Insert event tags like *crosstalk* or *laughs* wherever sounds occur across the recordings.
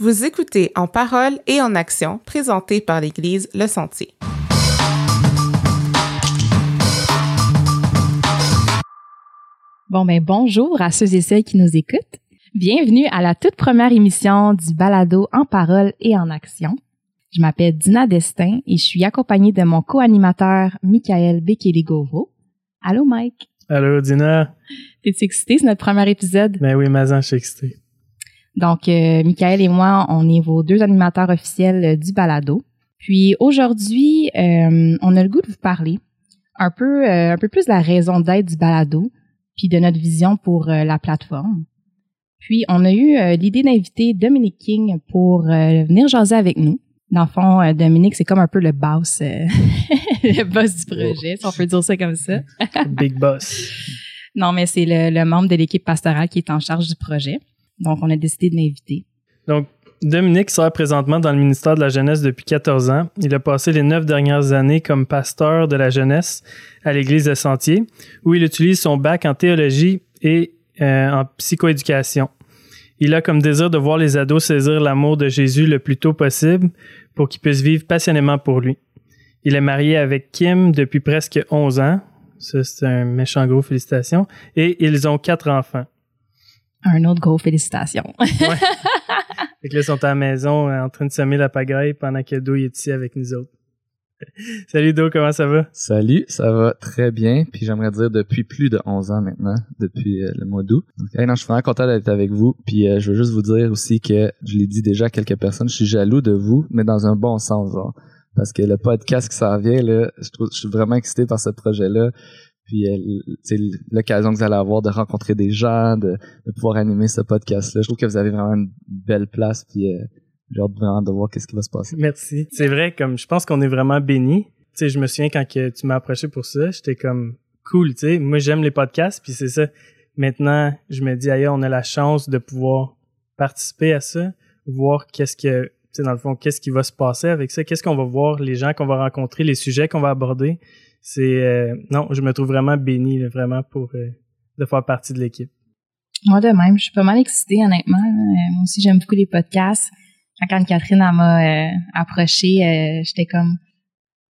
Vous écoutez En parole et en action, présenté par l'Église Le Sentier. Bon, ben bonjour à ceux et celles qui nous écoutent. Bienvenue à la toute première émission du balado En parole et en action. Je m'appelle Dina Destin et je suis accompagnée de mon co-animateur Michael Bekeligovo. Allô Mike? Allô Dina? T'es-tu excité? C'est notre premier épisode? Ben oui, Mazan, je suis excité. Donc, euh, Michael et moi, on est vos deux animateurs officiels euh, du balado. Puis aujourd'hui, euh, on a le goût de vous parler un peu, un peu plus de la raison d'être du balado, puis de notre vision pour la plateforme. Puis on a eu l'idée d'inviter Dominique King pour venir jaser avec nous. Dans le fond, Dominique, c'est comme un peu le boss, *laughs* le boss du projet, si on peut dire ça comme ça. Big boss. Non, mais c'est le, le membre de l'équipe pastorale qui est en charge du projet. Donc, on a décidé de l'inviter. Donc, Dominique sert présentement dans le ministère de la Jeunesse depuis 14 ans. Il a passé les neuf dernières années comme pasteur de la jeunesse à l'Église de Sentier, où il utilise son bac en théologie et euh, en psychoéducation. Il a comme désir de voir les ados saisir l'amour de Jésus le plus tôt possible pour qu'ils puissent vivre passionnément pour lui. Il est marié avec Kim depuis presque 11 ans. Ça, c'est un méchant gros félicitations. Et ils ont quatre enfants un autre gros félicitations. ouais. *laughs* Fait que là, ils sont à la maison euh, en train de semer la pagaille pendant que Do est ici avec nous autres. *laughs* Salut Do, comment ça va? Salut, ça va très bien. Puis j'aimerais dire depuis plus de 11 ans maintenant, depuis euh, le mois d'août. Okay, non, je suis vraiment content d'être avec vous. Puis euh, je veux juste vous dire aussi que je l'ai dit déjà à quelques personnes, je suis jaloux de vous, mais dans un bon sens, genre. Parce que le podcast qui s'en vient, là, je, trouve, je suis vraiment excité par ce projet-là. Puis c'est euh, l'occasion que vous allez avoir de rencontrer des gens, de, pouvoir animer ce podcast-là. Je trouve que vous avez vraiment une belle place. Puis euh, j'ai hâte vraiment de voir qu'est-ce qui va se passer. Merci. C'est vrai, comme je pense qu'on est vraiment bénis. Tu sais, je me souviens quand que tu m'as approché pour ça, j'étais comme cool. Tu sais, moi j'aime les podcasts, puis c'est ça. Maintenant, je me dis ailleurs, on a la chance de pouvoir participer à ça, voir qu'est-ce que, sais, dans le fond, qu'est-ce qui va se passer avec ça, qu'est-ce qu'on va voir, les gens qu'on va rencontrer, les sujets qu'on va aborder? C'est euh, non, je me trouve vraiment béni vraiment pour euh, de faire partie de l'équipe. Moi de même, je suis pas mal excitée honnêtement. Euh, moi aussi j'aime beaucoup les podcasts. Quand Catherine m'a approchée, j'étais comme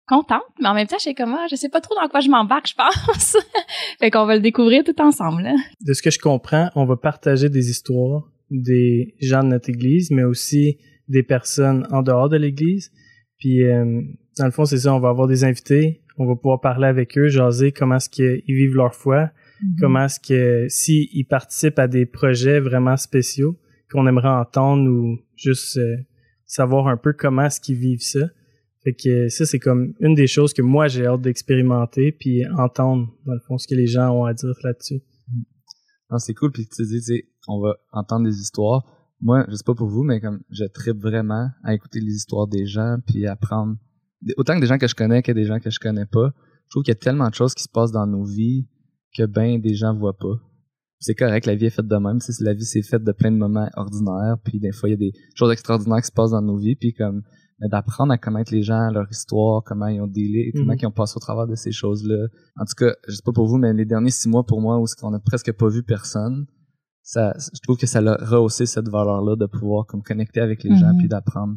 contente, mais en même temps, j'étais comme ah, je sais pas trop dans quoi je m'embarque, je pense. *laughs* fait qu'on va le découvrir tout ensemble. De ce que je comprends, on va partager des histoires des gens de notre église, mais aussi des personnes en dehors de l'église. Puis dans le fond, c'est ça, on va avoir des invités, on va pouvoir parler avec eux, jaser comment est-ce qu'ils vivent leur foi, mhm. comment est-ce que s'ils participent à des projets vraiment spéciaux qu'on aimerait entendre ou juste euh, savoir un peu comment est-ce qu'ils vivent ça. Fait que ça, c'est comme une des choses que moi, j'ai hâte d'expérimenter puis entendre, dans le fond, ce que les gens ont à dire là-dessus. Non, c'est cool. Puis tu dis, on va entendre des histoires. Moi, je sais pas pour vous, mais comme je tripe vraiment à écouter les histoires des gens puis apprendre autant que des gens que je connais que des gens que je connais pas, je trouve qu'il y a tellement de choses qui se passent dans nos vies que ben des gens voient pas. C'est correct, la vie est faite de même. la vie c'est faite de plein de moments ordinaires, puis des fois il y a des choses extraordinaires qui se passent dans nos vies, puis comme d'apprendre à connaître les gens, leur histoire, comment ils ont délai, comment mhm. ils ont passé au travers de ces choses-là. En tout cas, je sais pas pour vous, mais les derniers six mois pour moi où on a presque pas vu personne, ça, je trouve que ça a rehaussé cette valeur-là de pouvoir comme connecter avec les gens mhm. puis d'apprendre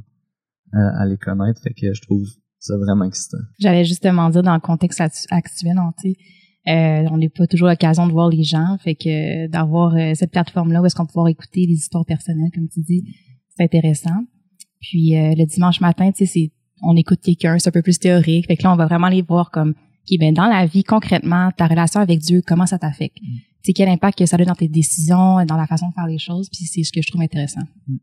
euh, à les connaître. Fait que je trouve c'est vraiment excitant. J'allais justement dire dans le contexte actuel, on, euh, on n'a pas toujours l'occasion de voir les gens, fait que d'avoir euh, cette plateforme-là où est-ce qu'on peut pouvoir écouter les histoires personnelles, comme tu dis, c'est intéressant. Puis le dimanche matin, tu sais, on écoute quelqu'un, c'est un peu plus théorique. Fait que là, on va vraiment les voir comme, qui ben dans la vie concrètement, ta relation avec Dieu, comment ça t'affecte? Mm. Sais, quel impact que ça a dans tes décisions, dans la façon de faire les choses. Puis c'est ce que je trouve intéressant. Mm.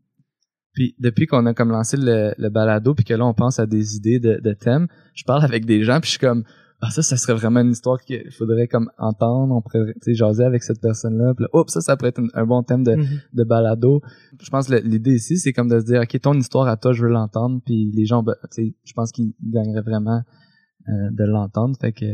Puis depuis qu'on a comme lancé le, le, balado, puis que là on pense à des idées de, de thèmes, je parle avec des gens, puis je suis comme ah ça, ça serait vraiment une histoire qu'il faudrait comme entendre, on pourrait jaser avec cette personne-là. Puis là, oups, ça, ça pourrait être un, bon thème de, mm-hmm. de balado. Je pense que l'idée ici, c'est comme de se dire, ok, ton histoire à toi, je veux l'entendre, puis les gens, ben, je pense qu'ils gagneraient vraiment euh, de l'entendre. Fait que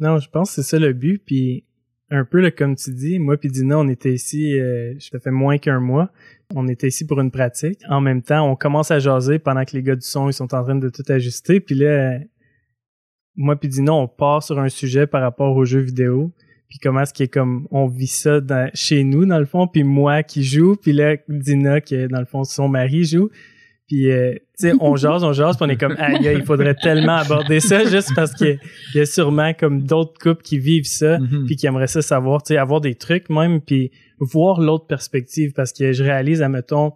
non, je pense que c'est ça le but. Puis un peu là, comme tu dis, moi puis Dina, on était ici, euh, je fait moins qu'un mois. On était ici pour une pratique. En même temps, on commence à jaser pendant que les gars du son ils sont en train de tout ajuster. Puis là, moi puis Dina, on part sur un sujet par rapport aux jeux vidéo. puis comment est-ce que comme on vit ça chez nous dans le fond, puis moi qui joue, puis là Dina qui dans le fond son mari joue. Puis, euh, tu sais, on jase, on jase, puis on est comme, aïe, il faudrait tellement aborder ça *laughs* juste parce qu'il y a sûrement comme d'autres couples qui vivent ça, Mhm. puis qui aimeraient ça savoir, tu sais, avoir des trucs même, puis voir l'autre perspective parce que je réalise, admettons,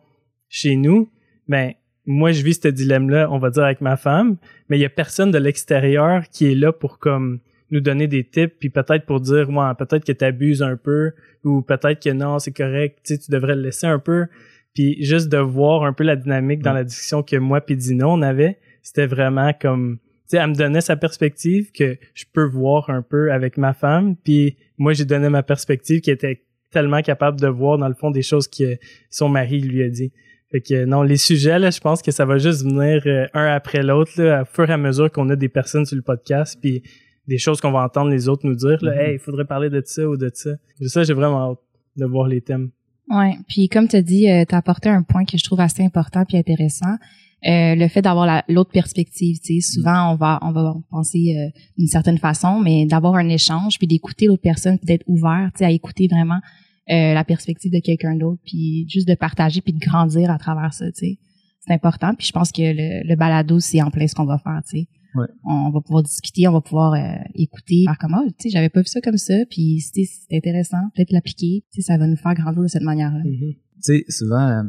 chez nous, ben, moi, je vis ce dilemme-là, on va dire, avec ma femme, mais il y a personne de l'extérieur qui est là pour comme nous donner des tips, puis peut-être pour dire, ouais, peut-être que tu abuses un peu, ou peut-être que non, c'est correct, tu sais, tu devrais le laisser un peu. Puis juste de voir un peu la dynamique dans la discussion que moi puis Dino, on avait, c'était vraiment comme... Tu sais, elle me donnait sa perspective que je peux voir un peu avec ma femme, puis moi, j'ai donné ma perspective qui était tellement capable de voir, dans le fond, des choses que son mari lui a dit. Fait que non, les sujets, là, je pense que ça va juste venir euh, un après l'autre, là, à fur et à mesure qu'on a des personnes sur le podcast, puis des choses qu'on va entendre les autres nous dire, là, Mhm. hey, il faudrait parler de ça ou de ça. Ça, j'ai vraiment hâte de voir les thèmes. Ouais, puis comme tu as dit, tu as apporté un point que je trouve assez important puis intéressant, euh, le fait d'avoir la- l'autre perspective, tu sais, souvent on va on va penser euh, d'une certaine façon, mais d'avoir un échange puis d'écouter l'autre personne, puis d'être ouvert, tu sais, à écouter vraiment euh, la perspective de quelqu'un d'autre, puis juste de partager puis de grandir à travers ça, tu sais. C'est important, puis je pense que le, le balado c'est en plein ce qu'on va faire, tu sais. Ouais. On va pouvoir discuter, on va pouvoir euh, écouter, faire comme oh, tu sais, j'avais pas vu ça comme ça, puis c'est intéressant, peut-être l'appliquer, tu sais, ça va nous faire grandir de cette manière-là. Mhm. tu sais, souvent, euh,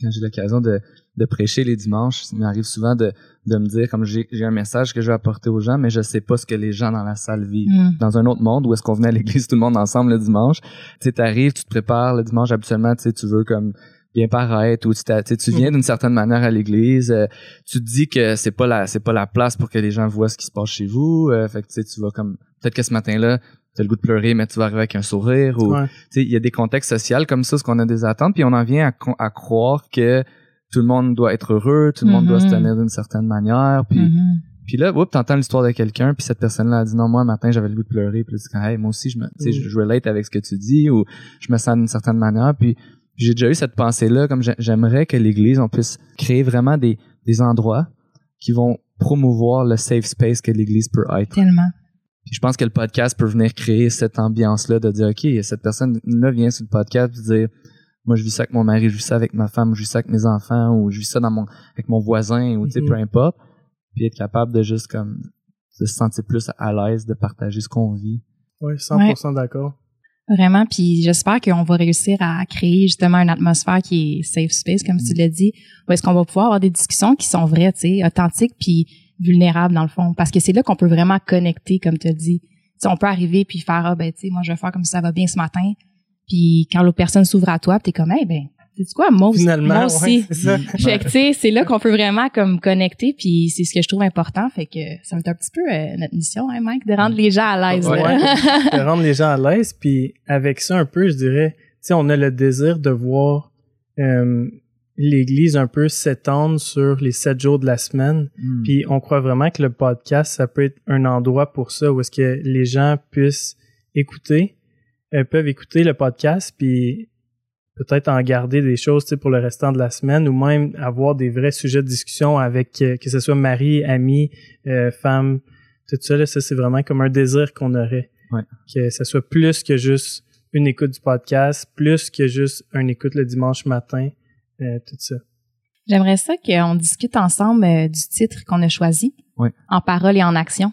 quand j'ai l'occasion de, de prêcher les dimanches, il m'arrive souvent de, de me dire, comme j'ai j'ai un message que je veux apporter aux gens, mais je sais pas ce que les gens dans la salle vivent. Mm. Dans un autre monde où est-ce qu'on venait à l'église tout le monde ensemble le dimanche, tu sais, t'arrives, tu te prépares le dimanche, habituellement, tu sais, tu veux comme bien paraître ou tu, tu tu viens d'une certaine manière à l'église, euh, tu te dis que c'est pas la c'est pas la place pour que les gens voient ce qui se passe chez vous, euh, fait que tu tu vas comme peut-être que ce matin-là, t'as le goût de pleurer, mais tu vas arriver avec un sourire ou Ouais. tu sais, il y a des contextes sociaux comme ça, ce qu'on a des attentes, puis on en vient à, croire que tout le monde doit être heureux, tout le monde doit se Mhm. tenir d'une certaine manière, puis Mhm. puis là, oups, t'entends l'histoire de quelqu'un, puis cette personne-là a dit non, moi, matin, j'avais le goût de pleurer, puis tu dis, hey, moi aussi, je me, tu sais, Mm. je, je relate avec ce que tu dis, ou je me sens d'une certaine manière, puis j'ai déjà eu cette pensée-là, comme j'ai- j'aimerais que l'Église, on puisse créer vraiment des, des endroits qui vont promouvoir le safe space que l'Église peut être. Tellement. Puis je pense que le podcast peut venir créer cette ambiance-là de dire, OK, cette personne-là vient sur le podcast et dire, moi, je vis ça avec mon mari, je vis ça avec ma femme, je vis ça avec mes enfants, ou je vis ça dans mon, avec mon voisin, ou tu sais, Mhm. peu importe. Puis être capable de juste comme, de se sentir plus à l'aise de partager ce qu'on vit. Ouais, 100% d'accord. Vraiment, puis j'espère qu'on va réussir à créer justement une atmosphère qui est safe space, comme tu l'as dit, où est-ce qu'on va pouvoir avoir des discussions qui sont vraies, tu sais, authentiques puis vulnérables dans le fond, parce que c'est là qu'on peut vraiment connecter, comme tu as dit. Tu sais, on peut arriver puis faire ah ben tu sais, moi je vais faire comme ça va bien ce matin, puis quand l'autre personne s'ouvre à toi, t'es comme eh ben c'est quoi moi aussi, Finalement, moi ouais, aussi. c'est ça. *laughs* Fait que, tu sais, c'est là qu'on peut vraiment comme connecter, puis c'est ce que je trouve important. Fait que ça me fait un petit peu euh, notre mission, hein, Mike, de rendre les gens à l'aise. Ouais. *laughs* de rendre les gens à l'aise. Puis avec ça un peu, je dirais, tu sais, on a le désir de voir euh, l'Église un peu s'étendre sur les sept jours de la semaine. Mm. Puis on croit vraiment que le podcast, ça peut être un endroit pour ça, où est-ce que les gens puissent écouter, euh, peuvent écouter le podcast, puis peut-être en garder des choses tu sais, pour le restant de la semaine, ou même avoir des vrais sujets de discussion avec, euh, que ce soit mari, ami, euh, femme, tout ça, là, ça c'est vraiment comme un désir qu'on aurait. Ouais. Que ça soit plus que juste une écoute du podcast, plus que juste une écoute le dimanche matin, euh, tout ça. J'aimerais ça qu'on discute ensemble euh, du titre qu'on a choisi, Oui. en parole et en action.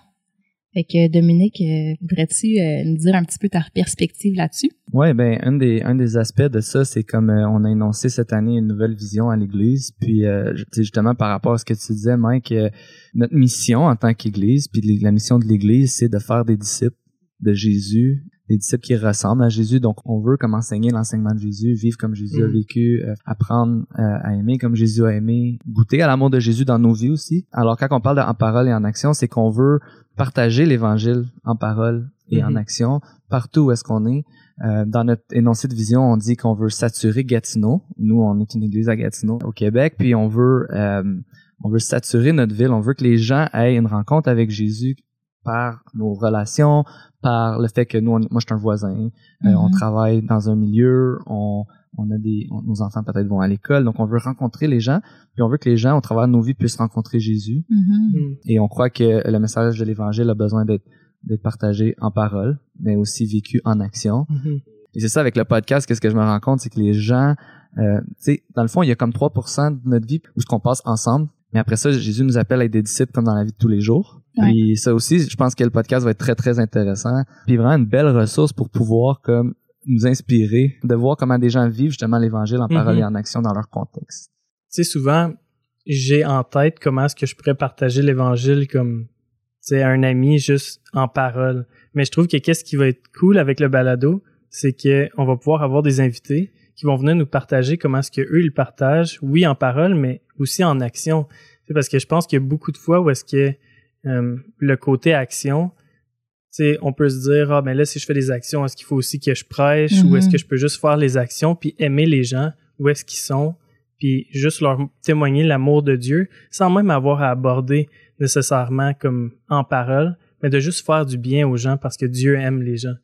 Fait que Dominique, euh, voudrais-tu euh, nous dire un petit peu ta perspective là-dessus? Ouais, ben un des un des aspects de ça, c'est comme euh, on a énoncé cette année une nouvelle vision à l'Église, puis euh, justement par rapport à ce que tu disais, Mike, euh, notre mission en tant qu'Église, puis la mission de l'Église, c'est de faire des disciples de Jésus, des disciples qui ressemblent à Jésus. Donc on veut comme enseigner l'enseignement de Jésus, vivre comme Jésus a Mhm. vécu, euh, apprendre euh, à aimer comme Jésus a aimé, goûter à l'amour de Jésus dans nos vies aussi. Alors quand on parle de en parole et en action, c'est qu'on veut partager l'Évangile en parole et en Mhm. action partout où est-ce qu'on est. Euh, dans notre énoncé de vision, on dit qu'on veut saturer Gatineau. Nous, on est une église à Gatineau, au Québec, puis on veut euh, on veut saturer notre ville. On veut que les gens aient une rencontre avec Jésus par nos relations, par le fait que nous, on- moi, je suis un voisin, euh, on Mhm. travaille dans un milieu, on on a des on- nos enfants peut-être vont à l'école, donc on veut rencontrer les gens, puis on veut que les gens au travers de nos vies puissent rencontrer Jésus. Mhm. Mm. Et on croit que le message de l'Évangile a besoin d'être d'être partagé en parole, mais aussi vécu en action. Mhm. Et c'est ça avec le podcast, qu'est-ce que je me rends compte, c'est que les gens, euh, tu sais, dans le fond, il y a comme 3% de notre vie où ce qu'on passe ensemble. Mais après ça, Jésus nous appelle à être des disciples comme dans la vie de tous les jours. Ouais. Et ça aussi, je pense que le podcast va être très, très intéressant. Puis vraiment une belle ressource pour pouvoir comme nous inspirer, de voir comment des gens vivent justement l'évangile en parole Mhm. et en action dans leur contexte. Tu sais, souvent, j'ai en tête comment est-ce que je pourrais partager l'évangile comme, tu sais, un ami juste en parole. Mais je trouve que qu'est-ce qui va être cool avec le balado, c'est que on va pouvoir avoir des invités qui vont venir nous partager comment est-ce que eux ils partagent, oui en parole, mais aussi en action. C'est parce que je pense qu'il y a beaucoup de fois où est-ce que euh, le côté action, on peut se dire ah ben là si je fais des actions, est-ce qu'il faut aussi que je prêche ou Mhm. est-ce que je peux juste faire les actions puis aimer les gens où est-ce qu'ils sont puis juste leur témoigner l'amour de Dieu sans même avoir à aborder nécessairement comme en parole, mais de juste faire du bien aux gens parce que Dieu aime les gens.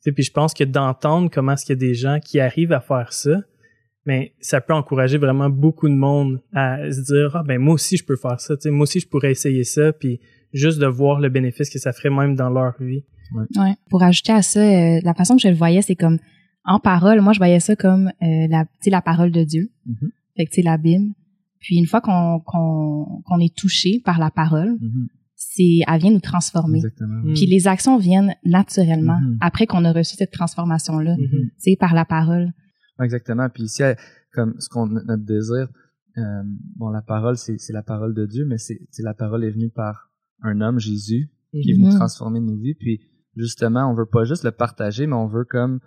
Sais, Puis je pense que d'entendre comment est-ce qu'il y a des gens qui arrivent à faire ça, mais ça peut encourager vraiment beaucoup de monde à se dire ah ben moi aussi je peux faire ça, tu sais, moi aussi je pourrais essayer ça, puis juste de voir le bénéfice que ça ferait même dans leur vie. Ouais. Pour ajouter à ça, euh, la façon que je le voyais, c'est comme en parole. Moi, je voyais ça comme euh, la, tu sais, la parole de Dieu. Mhm. Fait que tu sais la Bible. Puis une fois qu'on qu'on qu'on est touché par la parole, Mhm. c'est elle vient nous transformer. Exactement. Mm. Puis les actions viennent naturellement Mhm. après qu'on a reçu cette transformation là, Mhm. tu sais par la parole. Exactement. Puis ici, comme ce qu'on notre désir, euh, bon, la parole, c'est c'est la parole de Dieu, mais c'est la parole est venue par un homme, Jésus, qui est venu Mhm. transformer nos vies. Puis justement, on veut pas juste le partager, mais on veut comme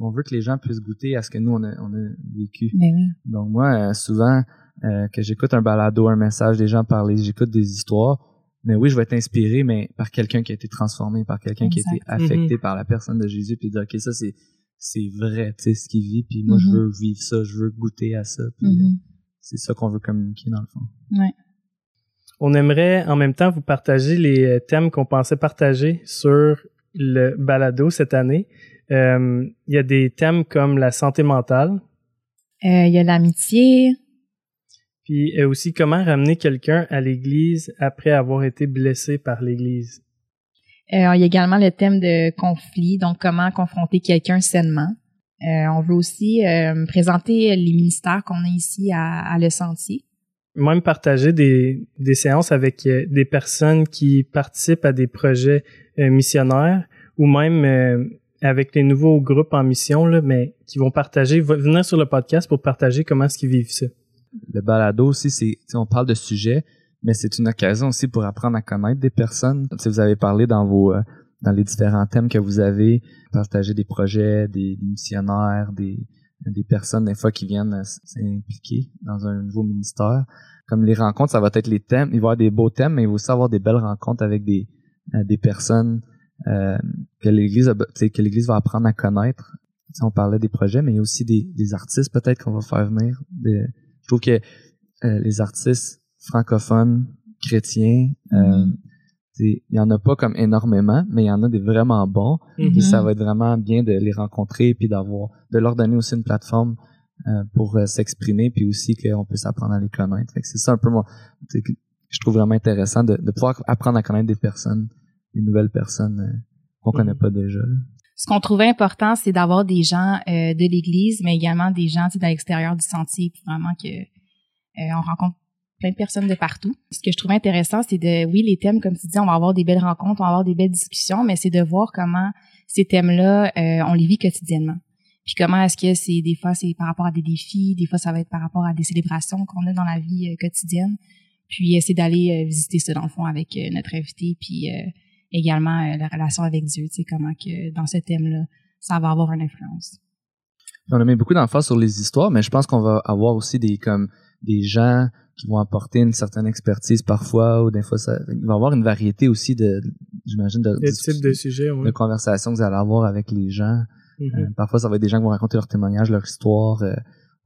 on veut que les gens puissent goûter à ce que nous on a, on a vécu. Ben. Donc moi, euh, souvent euh, que j'écoute un balado, un message, des gens parler, j'écoute des histoires. Mais oui, je vais être inspiré, mais par quelqu'un qui a été transformé, par quelqu'un qui a été affecté par la personne de Jésus, puis dire ok ça c'est c'est vrai, tu sais ce qu'il vit, puis moi je Mhm. veux vivre ça, je veux goûter à ça, puis euh, Mhm. c'est ça qu'on veut communiquer dans le fond. On aimerait en même temps vous partager les euh, thèmes qu'on pensait partager sur le balado cette année. Euh, Il y a des thèmes comme la santé mentale, Euh, Il y a l'amitié. puis euh, aussi comment ramener quelqu'un à l'Église après avoir été blessé par l'Église. Euh, il y a également le thème de conflit, donc comment confronter quelqu'un sainement. Euh, on veut aussi euh, présenter les ministères qu'on a ici à, à Le Sentier. Même partager des, des séances avec euh, des personnes qui participent à des projets euh, missionnaires ou même euh, avec les nouveaux groupes en mission, là, mais qui vont partager, venir sur le podcast pour partager comment est-ce qu'ils vivent ça. Le balado aussi, c'est, tu sais, on parle de sujets, mais c'est une occasion aussi pour apprendre à connaître des personnes. Si vous avez parlé dans vos, euh, dans les différents thèmes que vous avez, partager des projets, des, des missionnaires, des, des personnes des fois qui viennent euh, s'impliquer dans un nouveau ministère. Comme les rencontres, ça va être les thèmes. Il va y avoir des beaux thèmes, mais il va aussi avoir des belles rencontres avec des, euh, des personnes euh, que l'Église que l'Église va apprendre à connaître. Tu sais, on parlait des projets, mais il y a aussi des, des artistes peut-être qu'on va faire venir. Je trouve que euh, les artistes francophones, chrétiens, euh, Mhm. tu sais, il y en a pas comme énormément, mais il y en a des vraiment bons. Mhm. Puis ça va être vraiment bien de les rencontrer puis d'avoir de leur donner aussi une plateforme euh, pour euh, s'exprimer puis aussi qu'on puisse apprendre à les connaître. Fait que c'est ça un peu moi tu sais, que je trouve vraiment intéressant de, de pouvoir apprendre à connaître des personnes, des nouvelles personnes euh, qu'on Mhm. connaît pas déjà. là. Ce qu'on trouvait important, c'est d'avoir des gens euh, de l'Église, mais également des gens tu sais, de l'extérieur du sentier, puis vraiment que euh, on rencontre de personnes de partout. Ce que je trouvais intéressant, c'est de, oui, les thèmes, comme tu dis, on va avoir des belles rencontres, on va avoir des belles discussions, mais c'est de voir comment ces thèmes-là, euh, on les vit quotidiennement. Puis comment est-ce que c'est des fois c'est par rapport à des défis, des fois ça va être par rapport à des célébrations qu'on a dans la vie euh, quotidienne. Puis euh, c'est d'aller visiter ça dans le fond avec notre invité, puis également la relation avec Dieu, tu sais comment que dans ce thème-là, ça va avoir une influence. On a mis beaucoup d'emphase sur les histoires, mais je pense qu'on va avoir aussi des comme des gens qui vont apporter une certaine expertise parfois ou des fois ça il va y avoir une variété aussi de j'imagine de, Le type de sujet, oui. de conversations que vous allez avoir avec les gens. Mhm. Euh, parfois, ça va être des gens qui vont raconter leur témoignage, leur histoire. euh,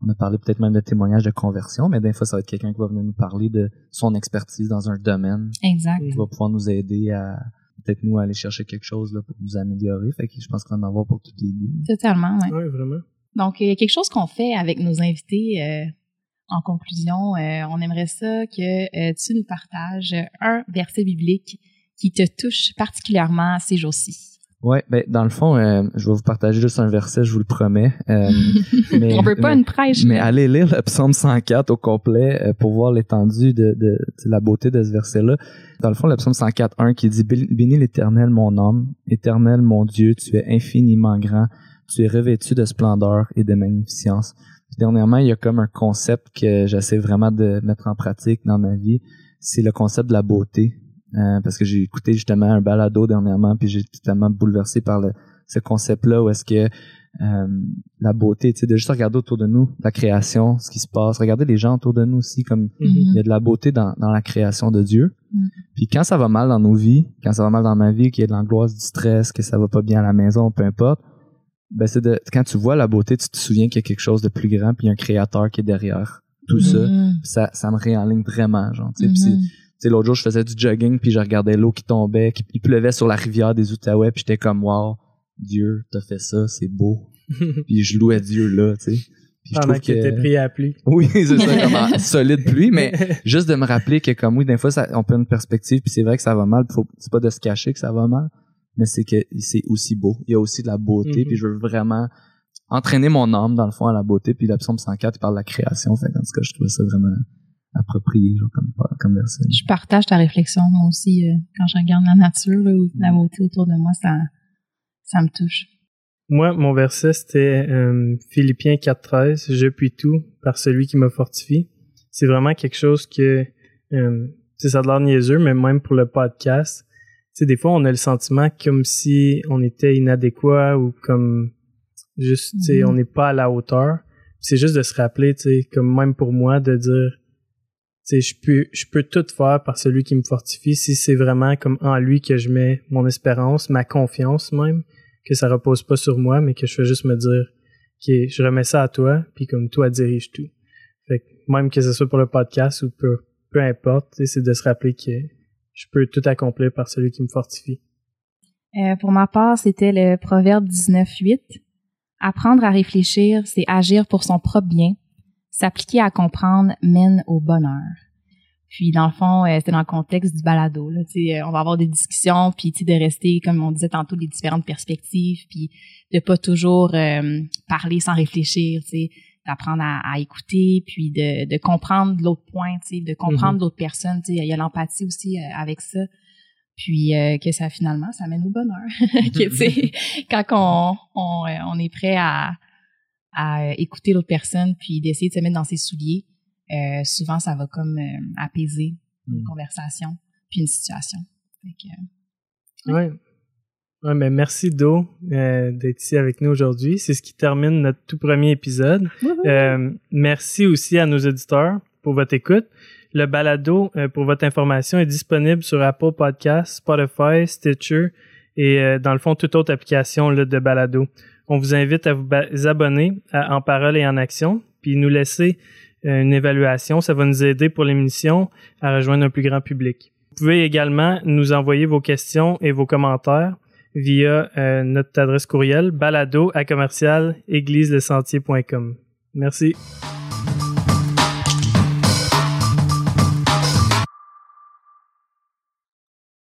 on a parlé peut-être même de témoignages de conversion, mais des fois, ça va être quelqu'un qui va venir nous parler de son expertise dans un domaine, Exact. Qui va pouvoir nous aider à peut-être nous aller chercher quelque chose là, pour nous améliorer. Fait que je pense qu'on va en avoir pour toutes les goûts. Totalement, ouais. Oui, vraiment. Donc, il y a quelque chose qu'on fait avec nos invités euh, en conclusion. euh, on aimerait ça que euh, tu nous partages un verset biblique qui te touche particulièrement ces jours-ci? Ouais, ben dans le fond, euh, je vais vous partager juste un verset, je vous le promets. Euh, *laughs* mais, On veut pas mais, une prêche. Mais allez lire le psaume 104 au complet euh, pour voir l'étendue de, de, de la beauté de ce verset-là. Dans le fond, le psaume 104, 1 qui dit Bénis l'Éternel, mon âme, Éternel, mon Dieu, tu es infiniment grand, tu es revêtu de splendeur et de magnificence. Dernièrement, il y a comme un concept que j'essaie vraiment de mettre en pratique dans ma vie, c'est le concept de la beauté. Euh, parce que j'ai écouté justement un balado dernièrement, puis j'ai été tellement bouleversé par le, ce concept-là où est-ce que euh, la beauté, tu sais, de juste regarder autour de nous, la création, ce qui se passe, regarder les gens autour de nous aussi, comme il y a de la beauté dans, dans la création de Dieu. Mhm. Puis quand ça va mal dans nos vies, quand ça va mal dans ma vie, qu'il y a de l'angoisse, du stress, que ça va pas bien à la maison, peu importe, ben c'est de quand tu vois la beauté, tu te souviens qu'il y a quelque chose de plus grand, puis il y a un créateur qui est derrière tout ça. Mhm. Ça, ça me réenligne vraiment, genre. Tu sais, puis c'est- Mhm. tu sais, l'autre jour, je faisais du jogging, puis je regardais l'eau qui tombait, qui, il pleuvait sur la rivière des Outaouais, puis j'étais comme, wow, Dieu, t'as fait ça, c'est beau. *laughs* Puis je louais Dieu là, tu sais. Puis je Pendant trouve qu'il était pris à la pluie. *laughs* Oui, c'est ça, comme en *laughs* solide pluie, mais juste de me rappeler que comme oui, des fois, ça, on peut une perspective, puis c'est vrai que ça va mal, c'est pas de se cacher que ça va mal, mais c'est que c'est aussi beau. Il y a aussi de la beauté, Mhm. puis je veux vraiment entraîner mon âme, dans le fond, à la beauté, puis la psaume 104, il parle de la création, fait en tout cas, je trouvais ça vraiment approprié, genre, comme, comme verset. Je partage ta réflexion, moi aussi, euh, quand je regarde la nature, là, ou la beauté autour de moi, ça, ça me touche. Moi, mon verset, c'était euh, Philippiens 4.13, « Je puis tout par celui qui me fortifie ». C'est vraiment quelque chose que, euh, tu sais, ça a de l'air niaiseux, mais même pour le podcast, sais, des fois, on a le sentiment comme si on était inadéquat ou comme juste, tu sais, Mhm. on n'est pas à la hauteur. C'est juste de se rappeler, tu sais, comme même pour moi, de dire, tu sais, je peux, je peux tout faire par celui qui me fortifie si c'est vraiment comme en lui que je mets mon espérance, ma confiance même que ça repose pas sur moi, mais que je fais juste me dire que je remets ça à toi, puis comme toi dirige tout. Fait que même que ce soit pour le podcast ou peu, peu importe, tu sais, c'est de se rappeler que je peux tout accomplir par celui qui me fortifie. Euh, pour ma part, c'était le proverbe 19.8. Apprendre à réfléchir, c'est agir pour son propre bien. S'appliquer à comprendre mène au bonheur. Puis dans le fond, euh, c'était dans le contexte du balado. Là, euh, on va avoir des discussions, puis de rester, comme on disait tantôt, des différentes perspectives, puis de pas toujours parler sans réfléchir, tu sais, d'apprendre à, à écouter, puis de, de comprendre l'autre point, tu sais, de comprendre l'autre personne. Tu sais, il y a l'empathie aussi euh, avec ça. Puis euh, que ça finalement, ça mène au bonheur. *laughs* que tu sais, *laughs* quand on, on, euh, on est prêt à, à écouter l'autre personne, puis d'essayer de se mettre dans ses souliers, euh, souvent ça va comme euh, apaiser une Mm. conversation puis une situation. Ouais. Ouais, mais merci Do euh, d'être ici avec nous aujourd'hui. C'est ce qui termine notre tout premier épisode. Euh, merci aussi à nos auditeurs pour votre écoute. Le balado, euh, pour votre information, est disponible sur Apple Podcasts, Spotify, Stitcher et euh, dans le fond toute autre application là, de balado. On vous invite à vous abonner à En Parole et en Action, puis nous laisser euh, une évaluation. Ça va nous aider pour l'émission à rejoindre un plus grand public. Vous pouvez également nous envoyer vos questions et vos commentaires via euh, notre adresse courriel balado à commercial égliselesentier.com. Merci.